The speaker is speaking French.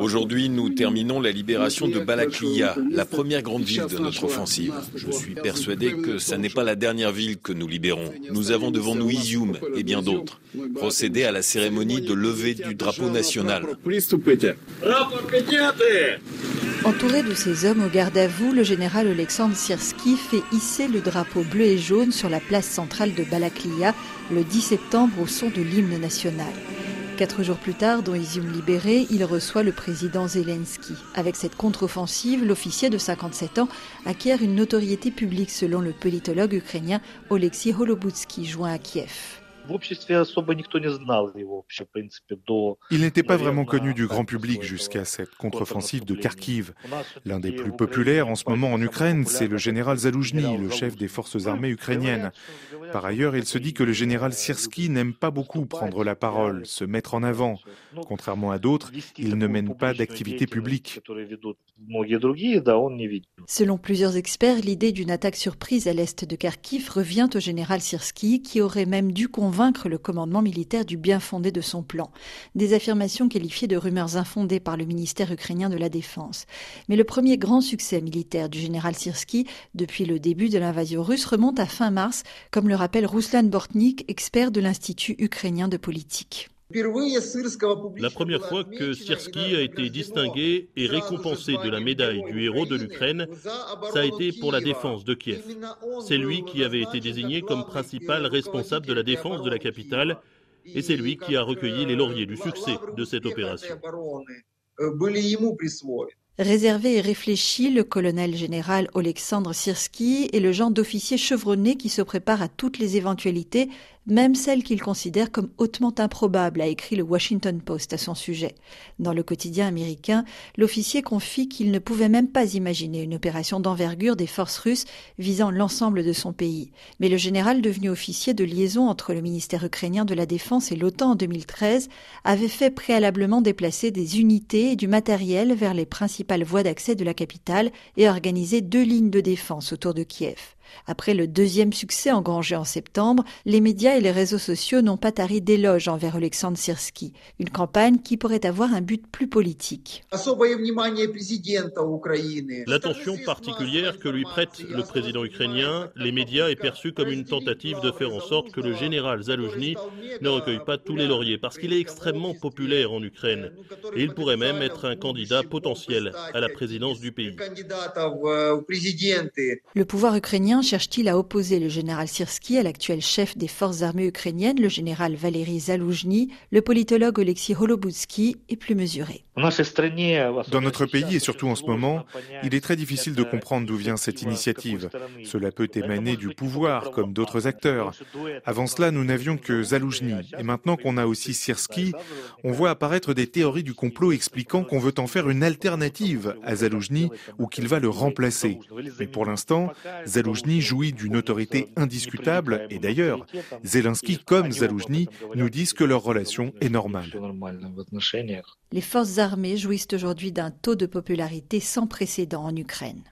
Aujourd'hui, nous terminons la libération de Balaklia, la première grande ville de notre offensive. Je suis persuadé que ce n'est pas la dernière ville que nous libérons. Nous avons devant nous Izium et bien d'autres. Procéder à la cérémonie de levée du drapeau national. Entouré de ses hommes au garde à vous, le général Alexandre Sirski fait hisser le drapeau bleu et jaune sur la place centrale de Balaklia le 10 septembre au son de l'hymne national. Quatre jours plus tard, dans Izium libéré, il reçoit le président Zelensky. Avec cette contre-offensive, l'officier de 57 ans acquiert une notoriété publique selon le politologue ukrainien Oleksiy Holobutsky, joint à Kiev. Il n'était pas vraiment connu du grand public jusqu'à cette contre-offensive de Kharkiv. L'un des plus populaires en ce moment en Ukraine, c'est le général Zaloujny, le chef des forces armées ukrainiennes. Par ailleurs, il se dit que le général Sirski n'aime pas beaucoup prendre la parole, se mettre en avant. Contrairement à d'autres, il ne mène pas d'activité publique. Selon plusieurs experts, l'idée d'une attaque surprise à l'est de Kharkiv revient au général Sirski, qui aurait même dû convaincre le commandement militaire du bien fondé de son plan. Des affirmations qualifiées de rumeurs infondées par le ministère ukrainien de la Défense. Mais le premier grand succès militaire du général Sirski depuis le début de l'invasion russe remonte à fin mars, comme le rappelle Ruslan Bortnik, expert de l'Institut ukrainien de politique. La première fois que Sirski a été distingué et récompensé de la médaille du héros de l'Ukraine, ça a été pour la défense de Kiev. C'est lui qui avait été désigné comme principal responsable de la défense de la capitale et c'est lui qui a recueilli les lauriers du succès de cette opération. Réservé et réfléchi, le colonel général Alexandre Sirski est le genre d'officier chevronné qui se prépare à toutes les éventualités même celle qu'il considère comme hautement improbable, a écrit le Washington Post à son sujet. Dans le quotidien américain, l'officier confie qu'il ne pouvait même pas imaginer une opération d'envergure des forces russes visant l'ensemble de son pays. Mais le général devenu officier de liaison entre le ministère ukrainien de la Défense et l'OTAN en 2013 avait fait préalablement déplacer des unités et du matériel vers les principales voies d'accès de la capitale et organisé deux lignes de défense autour de Kiev. Après le deuxième succès engrangé en septembre, les médias et les réseaux sociaux n'ont pas tari d'éloges envers Alexandre Sirski, une campagne qui pourrait avoir un but plus politique. L'attention particulière que lui prête le président ukrainien, les médias est perçue comme une tentative de faire en sorte que le général Zaloujny ne recueille pas tous les lauriers, parce qu'il est extrêmement populaire en Ukraine, et il pourrait même être un candidat potentiel à la présidence du pays. Le pouvoir ukrainien cherche-t-il à opposer le général Sirski à l'actuel chef des forces armées ukrainiennes, le général Valéry Zaloujny Le politologue Oleksiy Holobutsky est plus mesuré? Dans notre pays et surtout en ce moment, il est très difficile de comprendre d'où vient cette initiative. Cela peut émaner du pouvoir, comme d'autres acteurs. Avant cela, nous n'avions que Zaloujny. Et maintenant qu'on a aussi Sirski, on voit apparaître des théories du complot expliquant qu'on veut en faire une alternative à Zaloujny ou qu'il va le remplacer. Mais pour l'instant, Zaloujny jouit d'une autorité indiscutable et d'ailleurs, Zelensky comme Zaloujny nous disent que leur relation est normale. Les forces armées jouissent aujourd'hui d'un taux de popularité sans précédent en Ukraine.